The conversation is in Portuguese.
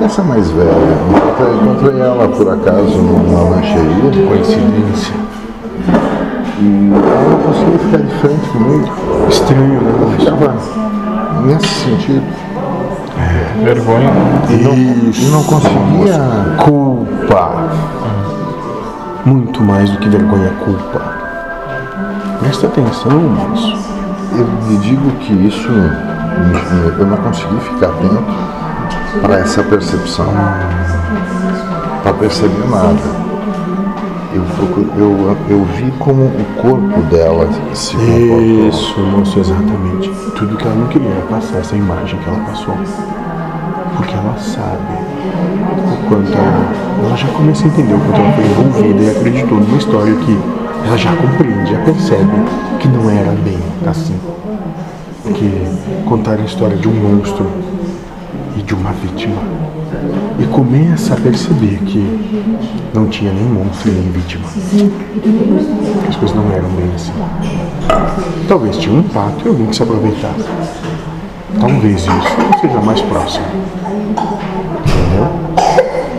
dessa mais velha. Encontrei, encontrei ela por acaso numa lancheria. Coincidência. E ela não conseguia ficar de frente comigo. Estranho, né? Eu ficava nesse sentido. Vergonha. E não, e não conseguia. Culpa. Muito mais do que vergonha, culpa. Presta atenção nisso. Eu lhe digo que isso eu não consegui ficar atento para essa percepção, para perceber nada. Eu, eu, eu vi como o corpo dela se comportou. Isso, exatamente. Tudo que ela não queria passar essa imagem que ela passou. Porque ela sabe o quanto ela. Ela já começa a entender o quanto ela foi envolvida e acreditou numa história que ela já compreende, já percebe que não era bem assim. Que contar a história de um monstro de uma vítima. E começa a perceber que não tinha nem monstro nem vítima. As coisas não eram bem assim. Talvez tinha um pato e alguém que se aproveitar. Talvez isso seja mais próximo.